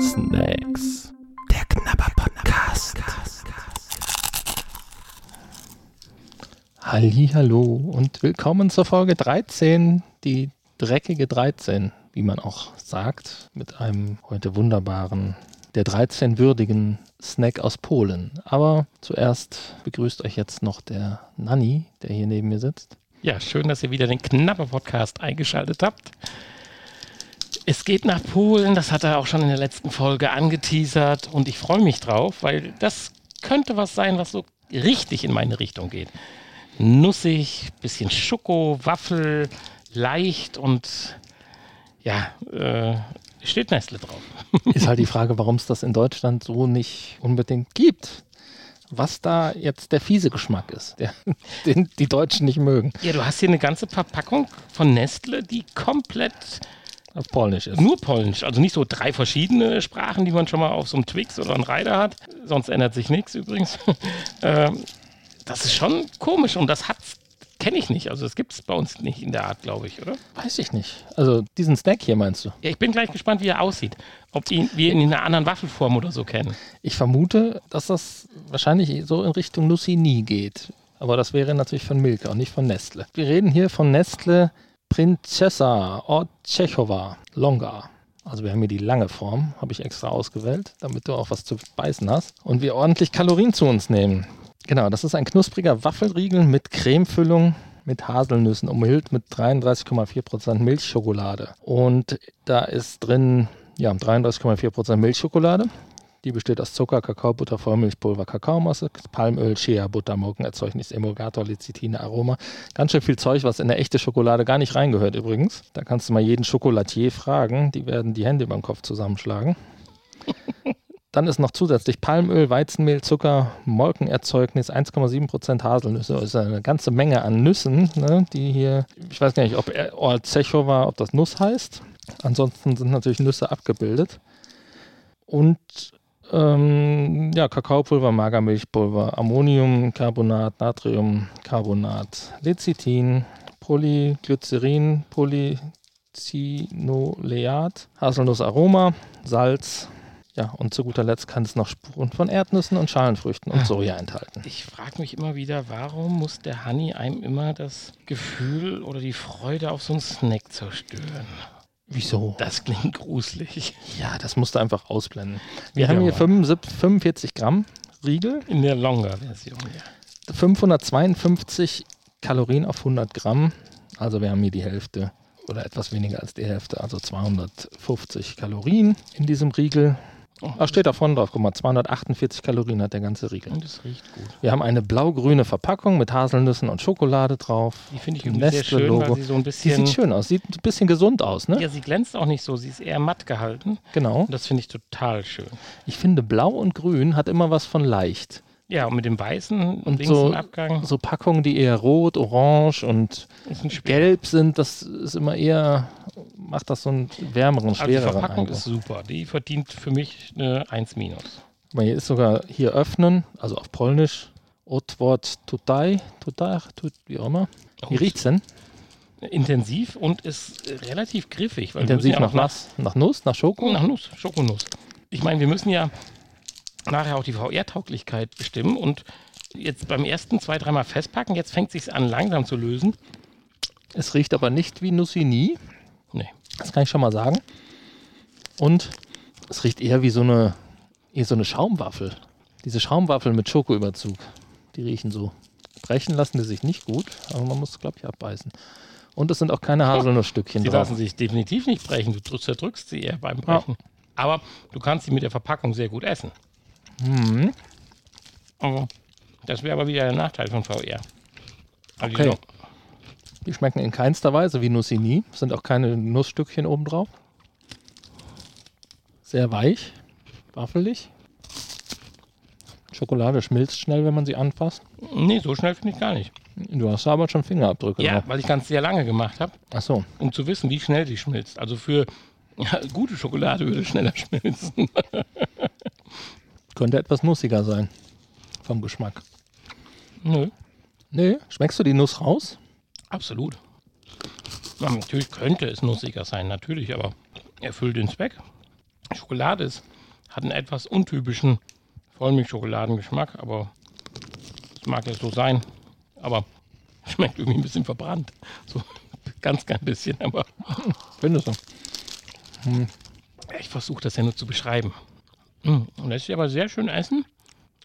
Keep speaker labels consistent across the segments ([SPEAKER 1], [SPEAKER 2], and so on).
[SPEAKER 1] Snacks. Der Knabber Podcast. Hallo und willkommen zur Folge 13, die dreckige 13, wie man auch sagt, mit einem heute wunderbaren, der 13 würdigen Snack aus Polen. Aber zuerst begrüßt euch jetzt noch der Nanni, der hier neben mir sitzt.
[SPEAKER 2] Ja, schön, dass ihr wieder den Knapper Podcast eingeschaltet habt. Es geht nach Polen, das hat er auch schon in der letzten Folge angeteasert und ich freue mich drauf, weil das könnte was sein, was so richtig in meine Richtung geht. Nussig, bisschen Schoko, Waffel, leicht und ja, äh, steht Nestle drauf.
[SPEAKER 1] Ist halt die Frage, warum es das in Deutschland so nicht unbedingt gibt. Was da jetzt der fiese Geschmack ist, der, den die Deutschen nicht mögen.
[SPEAKER 2] Ja, du hast hier eine ganze Verpackung von Nestle, die komplett
[SPEAKER 1] Auf Polnisch ist.
[SPEAKER 2] nur polnisch. Also nicht so drei verschiedene Sprachen, die man schon mal auf so einem Twix oder einem Rider hat. Sonst ändert sich nichts übrigens. ähm, das ist schon komisch und das hat's kenne ich nicht. Also das gibt es bei uns nicht in der Art, glaube ich, oder?
[SPEAKER 1] Weiß ich nicht. Also diesen Snack hier meinst du?
[SPEAKER 2] Ja, ich bin gleich gespannt, wie er aussieht. Ob ihn, wir ihn in einer anderen Waffelform oder so kennen.
[SPEAKER 1] Ich vermute, dass das wahrscheinlich so in Richtung Nussini geht. Aber das wäre natürlich von Milka und nicht von Nestle. Wir reden hier von Nestle Princesa Orchechova Longa. Also wir haben hier die lange Form, habe ich extra ausgewählt, damit du auch was zu beißen hast. Und wir ordentlich Kalorien zu uns nehmen. Genau, das ist ein knuspriger Waffelriegel mit Cremefüllung mit Haselnüssen umhüllt mit 33,4% Milchschokolade. Und da ist drin ja, 33,4% Milchschokolade. Die besteht aus Zucker, Kakaobutter, Vollmilchpulver, Kakaomasse, Palmöl, Shea, Butter, Molkenerzeugnis, Emulgator, Lecithine, Aroma. Ganz schön viel Zeug, was in eine echte Schokolade gar nicht reingehört übrigens. Da kannst du mal jeden Schokolatier fragen. Die werden die Hände beim Kopf zusammenschlagen. Dann ist noch zusätzlich Palmöl, Weizenmehl, Zucker, Molkenerzeugnis, 1,7% Haselnüsse. Das ist eine ganze Menge an Nüssen, ne, die hier, ich weiß gar nicht, ob Orzechowa, ob das Nuss heißt. Ansonsten sind natürlich Nüsse abgebildet. Und ähm, ja, Kakaopulver, Magermilchpulver, Ammoniumcarbonat, Natriumcarbonat, Lecithin, Polyglycerin, Polycinoleat, Haselnussaroma, Salz, ja, und zu guter Letzt kann es noch Spuren von Erdnüssen und Schalenfrüchten und Soja enthalten.
[SPEAKER 2] Ich frage mich immer wieder, warum muss der Honey einem immer das Gefühl oder die Freude auf so einen Snack zerstören?
[SPEAKER 1] Wieso?
[SPEAKER 2] Das klingt gruselig.
[SPEAKER 1] Ja, das musst du einfach ausblenden. Wir
[SPEAKER 2] Wieder
[SPEAKER 1] haben hier
[SPEAKER 2] mal.
[SPEAKER 1] 75, 45 Gramm Riegel,
[SPEAKER 2] In der Longer-Version, ja.
[SPEAKER 1] 552 Kalorien auf 100 Gramm. Also wir haben hier die Hälfte oder etwas weniger als die Hälfte, also 250 Kalorien in diesem Riegel.
[SPEAKER 2] Oh,
[SPEAKER 1] Da steht da vorne drauf, guck mal, 248 Kalorien hat der ganze Riegel.
[SPEAKER 2] und es riecht gut.
[SPEAKER 1] Wir haben eine blau-grüne Verpackung mit Haselnüssen und Schokolade drauf.
[SPEAKER 2] Die finde ich übrigens sehr schön, weil sie so ein
[SPEAKER 1] Die
[SPEAKER 2] bisschen...
[SPEAKER 1] sieht schön aus, sieht ein bisschen gesund aus, ne?
[SPEAKER 2] Ja, sie glänzt auch nicht so, sie ist eher matt gehalten.
[SPEAKER 1] Genau.
[SPEAKER 2] Und das finde ich total schön.
[SPEAKER 1] Ich finde, blau und grün hat immer was von leicht.
[SPEAKER 2] Ja, und mit dem weißen
[SPEAKER 1] Und so-
[SPEAKER 2] Abgang
[SPEAKER 1] So Packungen, die eher rot, orange und gelb sind, das ist immer eher, macht das so einen wärmeren,
[SPEAKER 2] Also die
[SPEAKER 1] schwereren
[SPEAKER 2] Verpackung
[SPEAKER 1] Eindruck.
[SPEAKER 2] ist super. Die verdient für mich eine 1 minus.
[SPEAKER 1] Mal, Hier ist sogar hier öffnen, also auf Polnisch, Otwort tutaj, tutaj, tut, wie auch immer. Wie riecht's denn?
[SPEAKER 2] Intensiv und ist relativ griffig.
[SPEAKER 1] Intensiv
[SPEAKER 2] ja
[SPEAKER 1] nach, Nass, nach Nuss, nach Schoko?
[SPEAKER 2] Nach Nuss, Schokonuss. Ich meine, wir müssen ja nachher auch die VR-Tauglichkeit bestimmen und jetzt beim ersten zwei, dreimal festpacken, jetzt fängt es sich an langsam zu lösen.
[SPEAKER 1] Es riecht aber nicht wie Nussini,
[SPEAKER 2] Nee.
[SPEAKER 1] das kann ich schon mal sagen. Und es riecht eher wie so eine, eher so eine Schaumwaffel. Diese Schaumwaffel mit Schokoüberzug, die riechen so. Brechen lassen die sich nicht gut, aber man muss, glaube ich, abbeißen. Und es sind auch keine Haselnussstückchen
[SPEAKER 2] Sie
[SPEAKER 1] drauf.
[SPEAKER 2] lassen sich definitiv nicht brechen. Du drückst- zerdrückst sie eher beim Brechen. Aber du kannst sie mit der Verpackung sehr gut essen.
[SPEAKER 1] Mhm.
[SPEAKER 2] Aber das wäre aber wieder der Nachteil von VR. Also
[SPEAKER 1] Okay.
[SPEAKER 2] die
[SPEAKER 1] Die schmecken in keinster Weise wie Nussini. Es sind auch keine Nussstückchen oben drauf. Sehr weich, waffelig. Schokolade schmilzt schnell, wenn man sie anfasst.
[SPEAKER 2] Nee, so schnell finde ich gar nicht.
[SPEAKER 1] Du hast aber schon Fingerabdrücke
[SPEAKER 2] Ja,
[SPEAKER 1] drauf.
[SPEAKER 2] weil ich ganz sehr lange gemacht habe,
[SPEAKER 1] Ach so.
[SPEAKER 2] um zu wissen, wie schnell die schmilzt. Also für ja, gute Schokolade würde schneller schmilzen.
[SPEAKER 1] Könnte etwas nussiger sein. Vom Geschmack.
[SPEAKER 2] Nö,
[SPEAKER 1] Nee, schmeckst du die Nuss raus?
[SPEAKER 2] absolut. Ja, natürlich könnte es nussiger sein, natürlich, aber erfüllt den Zweck. Schokolade ist, hat einen etwas untypischen Vollmilchschokoladengeschmack, aber das mag ja so sein. Aber schmeckt irgendwie ein bisschen verbrannt. So ganz, ganz bisschen, aber
[SPEAKER 1] Findest du?
[SPEAKER 2] ich versuche das ja nur zu beschreiben. Mm, lässt sich aber sehr schön essen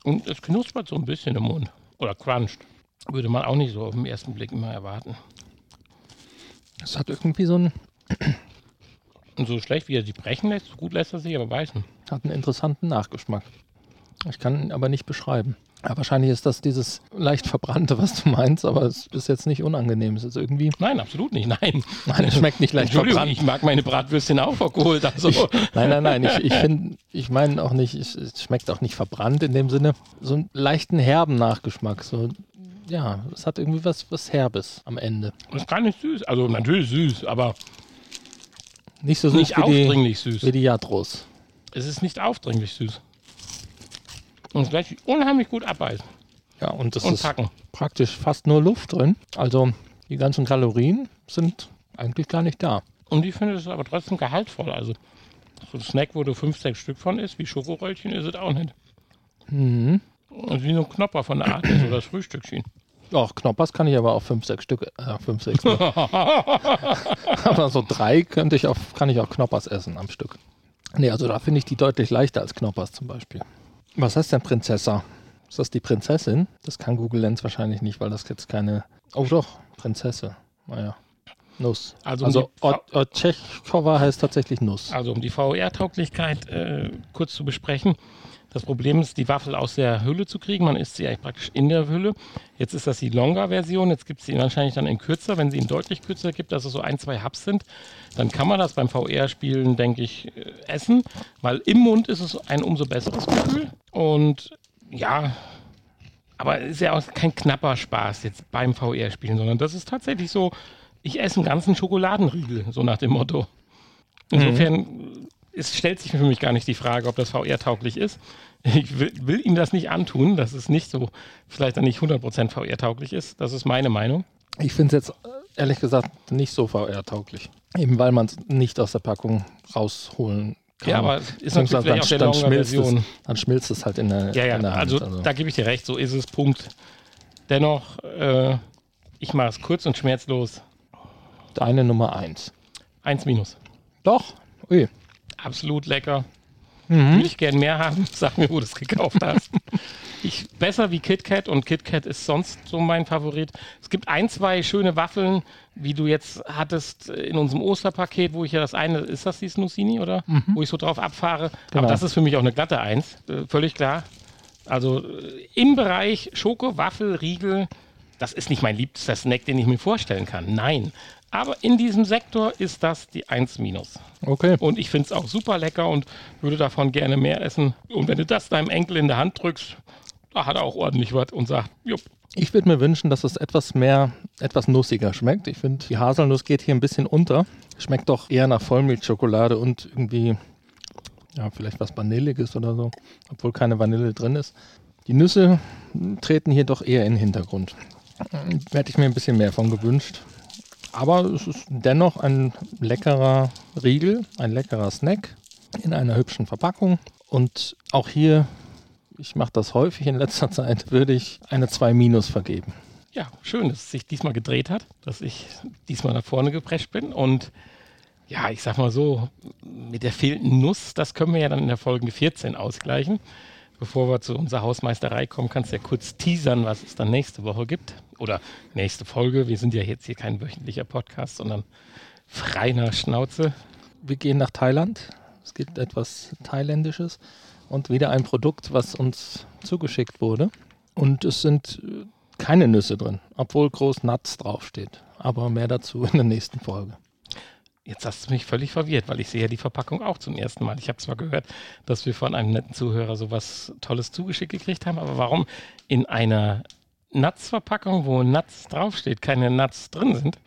[SPEAKER 2] und es knuspert so ein bisschen im Mund. Oder cruncht. Würde man auch nicht so auf den ersten Blick immer erwarten.
[SPEAKER 1] Es hat irgendwie so einen,
[SPEAKER 2] Und so schlecht wie er sich brechen lässt, so gut lässt er sich aber beißen.
[SPEAKER 1] hat einen interessanten Nachgeschmack. Ich kann ihn aber nicht beschreiben. Ja, wahrscheinlich ist das dieses leicht verbrannte, was du meinst, aber es ist jetzt nicht unangenehm. Es ist irgendwie,
[SPEAKER 2] Nein, absolut nicht. Nein.
[SPEAKER 1] nein, es schmeckt nicht leicht
[SPEAKER 2] Entschuldigung,
[SPEAKER 1] verbrannt.
[SPEAKER 2] ich mag meine Bratwürstchen auch verkohlt. Also.
[SPEAKER 1] Nein, nein, nein. Ich, ich finde, ich meine auch nicht, es, es schmeckt auch nicht verbrannt in dem Sinne. So einen leichten herben Nachgeschmack. So, ja, es hat irgendwie was, was Herbes am Ende.
[SPEAKER 2] Das ist gar nicht süß. Also natürlich süß, aber
[SPEAKER 1] Nicht so süß
[SPEAKER 2] nicht
[SPEAKER 1] wie die,
[SPEAKER 2] aufdringlich süß.
[SPEAKER 1] wie die Jadros.
[SPEAKER 2] Es ist nicht aufdringlich süß. Und sich unheimlich gut abbeißen
[SPEAKER 1] Ja, und es
[SPEAKER 2] und
[SPEAKER 1] ist
[SPEAKER 2] packen.
[SPEAKER 1] praktisch fast nur Luft drin. Also die ganzen Kalorien sind eigentlich gar nicht da.
[SPEAKER 2] Und ich finde es aber trotzdem gehaltvoll. Also so ein Snack, wo du fünf, sechs Stück von isst, wie Schokoröllchen, ist es auch nicht.
[SPEAKER 1] Mhm.
[SPEAKER 2] Also wie so ein Knopper von der Art ist oder das Frühstückchen.
[SPEAKER 1] Ach, Knoppers kann ich aber auch fünf, sechs Stück, äh, fünf, sechs. aber so drei könnte ich auf, kann ich auch Knoppers essen am Stück. Nee, also da finde ich die deutlich leichter als Knoppers zum Beispiel. Was heißt denn Prinzessa? Ist das die Prinzessin? Das kann Google Lens wahrscheinlich nicht, weil das jetzt keine. Oh doch, Prinzesse. Naja. Nuss.
[SPEAKER 2] Also um
[SPEAKER 1] Also,
[SPEAKER 2] die-
[SPEAKER 1] also Otschechkova heißt tatsächlich Nuss.
[SPEAKER 2] Also um die VR-Tauglichkeit äh, kurz zu besprechen. Das Problem ist, die Waffel aus der Hülle zu kriegen. Man isst sie eigentlich praktisch in der Hülle. Jetzt ist das die Longer-Version. Jetzt gibt es sie wahrscheinlich dann in kürzer. Wenn sie ihn deutlich kürzer gibt, dass es so ein, zwei Hubs sind, dann kann man das beim VR-Spielen, denke ich, äh, essen. Weil im Mund ist es ein umso besseres Gefühl. Und ja, aber es ist ja auch kein knapper Spaß jetzt beim VR-Spielen, sondern das ist tatsächlich so, ich esse einen ganzen Schokoladenriegel, so nach dem Motto. Insofern es stellt sich für mich gar nicht die Frage, ob das VR-tauglich ist. Ich will, will ihm das nicht antun, dass es nicht so, vielleicht dann nicht 100% VR-tauglich ist. Das ist meine Meinung.
[SPEAKER 1] Ich finde es jetzt äh, ehrlich gesagt nicht so VR-tauglich. Eben weil man es nicht aus der Packung rausholen kann.
[SPEAKER 2] Ja, aber ist natürlich auch der
[SPEAKER 1] dann, schmilzt es, dann schmilzt es halt in der,
[SPEAKER 2] Ja, ja,
[SPEAKER 1] in der Hand.
[SPEAKER 2] also, da gebe ich dir recht, so ist es, Punkt. Dennoch, äh, ich mache es kurz und schmerzlos.
[SPEAKER 1] deine Nummer eins.
[SPEAKER 2] Eins minus.
[SPEAKER 1] Doch, ui.
[SPEAKER 2] Absolut lecker.
[SPEAKER 1] Mhm.
[SPEAKER 2] Würde ich gern mehr haben. Sag mir, wo du es gekauft hast. Ich, besser wie KitKat und KitKat ist sonst so mein Favorit. Es gibt ein, zwei schöne Waffeln, wie du jetzt hattest in unserem Osterpaket, wo ich ja das eine, ist das die Snussini oder? Wo ich so drauf abfahre.
[SPEAKER 1] Genau.
[SPEAKER 2] Aber das ist für mich auch eine glatte Eins, äh, völlig klar. Also äh, im Bereich Schoko, Waffel, Riegel, das ist nicht mein liebster Snack, den ich mir vorstellen kann. Nein. Aber in diesem Sektor ist das die 1 minus.
[SPEAKER 1] Okay.
[SPEAKER 2] Und ich finde es auch super lecker und würde davon gerne mehr essen. Und wenn du das deinem Enkel in der Hand drückst, da hat er auch ordentlich was und sagt, jupp,
[SPEAKER 1] Ich würde mir wünschen, dass es etwas mehr, etwas nussiger schmeckt. Ich finde, die Haselnuss geht hier ein bisschen unter. Schmeckt doch eher nach Vollmilchschokolade und irgendwie, ja, vielleicht was Vanilliges oder so, obwohl keine Vanille drin ist. Die Nüsse hm, treten hier doch eher in den Hintergrund. Hätte ich mir ein bisschen mehr von gewünscht. Aber es ist dennoch ein leckerer Riegel, ein leckerer Snack in einer hübschen Verpackung. Und auch hier ich mache das häufig in letzter Zeit, würde ich eine 2 Minus vergeben.
[SPEAKER 2] ja, schön, dass es sich diesmal gedreht hat, dass ich diesmal nach vorne geprescht bin. Und ja, ich sag mal so, mit der fehlenden Nuss, das können wir ja dann in der Folge 14 ausgleichen. Bevor wir zu unserer Hausmeisterei kommen, kannst du ja kurz teasern, was es dann nächste Woche gibt. Oder nächste Folge. Wir sind ja jetzt hier kein wöchentlicher Podcast, sondern freiner Schnauze.
[SPEAKER 1] Wir gehen nach Thailand. Es gibt etwas Thailändisches und wieder ein Produkt, was uns zugeschickt wurde. Und es sind äh, keine Nüsse drin, obwohl groß Nuts draufsteht. Aber mehr dazu in der nächsten Folge.
[SPEAKER 2] Jetzt hast du mich völlig verwirrt, weil ich sehe ja die Verpackung auch zum ersten Mal. Ich habe zwar gehört, dass wir von einem netten Zuhörer sowas Tolles zugeschickt gekriegt haben, aber warum in einer Nuts-Verpackung, wo Nuts draufsteht, keine Nuts drin sind?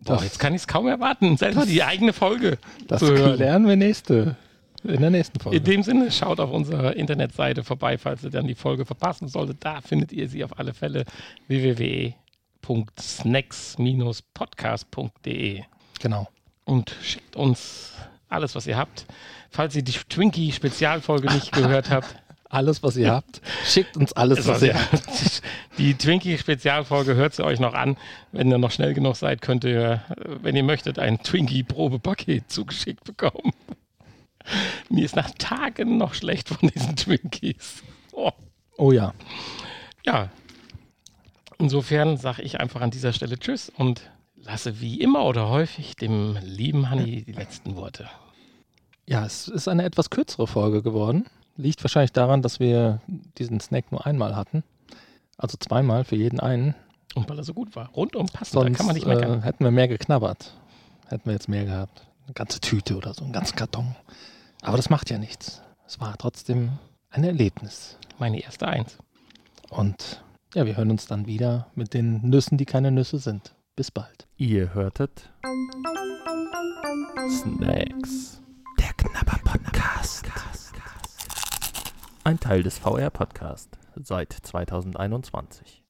[SPEAKER 2] Boah,
[SPEAKER 1] Das-
[SPEAKER 2] jetzt kann ich es kaum erwarten, selber die eigene Folge
[SPEAKER 1] Das
[SPEAKER 2] zu hören.
[SPEAKER 1] klären wir nächste, in der nächsten Folge.
[SPEAKER 2] In dem Sinne, schaut auf unserer Internetseite vorbei, falls ihr dann die Folge verpassen solltet. Da findet ihr sie auf alle Fälle www.snacks-podcast.de
[SPEAKER 1] genau.
[SPEAKER 2] und schickt uns alles, was ihr habt. Falls ihr die Twinkie-Spezialfolge nicht gehört habt,
[SPEAKER 1] Alles, was ihr habt. Schickt uns alles, was ihr habt.
[SPEAKER 2] Die Twinkie-Spezialfolge hört sie euch noch an. Wenn ihr noch schnell genug seid, könnt ihr, äh, wenn ihr möchtet, ein Twinkie-Probepaket zugeschickt bekommen. Mir ist nach Tagen noch schlecht von diesen Twinkies. Oh.
[SPEAKER 1] Oh ja.
[SPEAKER 2] Ja. Insofern sage ich einfach an dieser Stelle Tschüss und lasse wie immer oder häufig dem lieben Hanni die letzten Worte.
[SPEAKER 1] Ja, es ist eine etwas kürzere Folge geworden. Liegt wahrscheinlich daran, dass wir diesen Snack nur einmal hatten. Also zweimal für jeden einen.
[SPEAKER 2] Und weil er so gut war. Rundum passend,
[SPEAKER 1] Sonst
[SPEAKER 2] da kann man nicht
[SPEAKER 1] äh,
[SPEAKER 2] meckern.
[SPEAKER 1] hätten wir mehr geknabbert. Hätten wir jetzt mehr gehabt. Eine ganze Tüte oder so, einen ganzen Karton. Aber das macht ja nichts. Es war trotzdem ein Erlebnis.
[SPEAKER 2] Meine erste Eins.
[SPEAKER 1] Und ja, wir hören uns dann wieder mit den Nüssen, die keine Nüsse sind. Bis bald.
[SPEAKER 3] Ihr hörtet Snacks. Der Knabber Podcast. Ein Teil des VR Podcast seit 2021.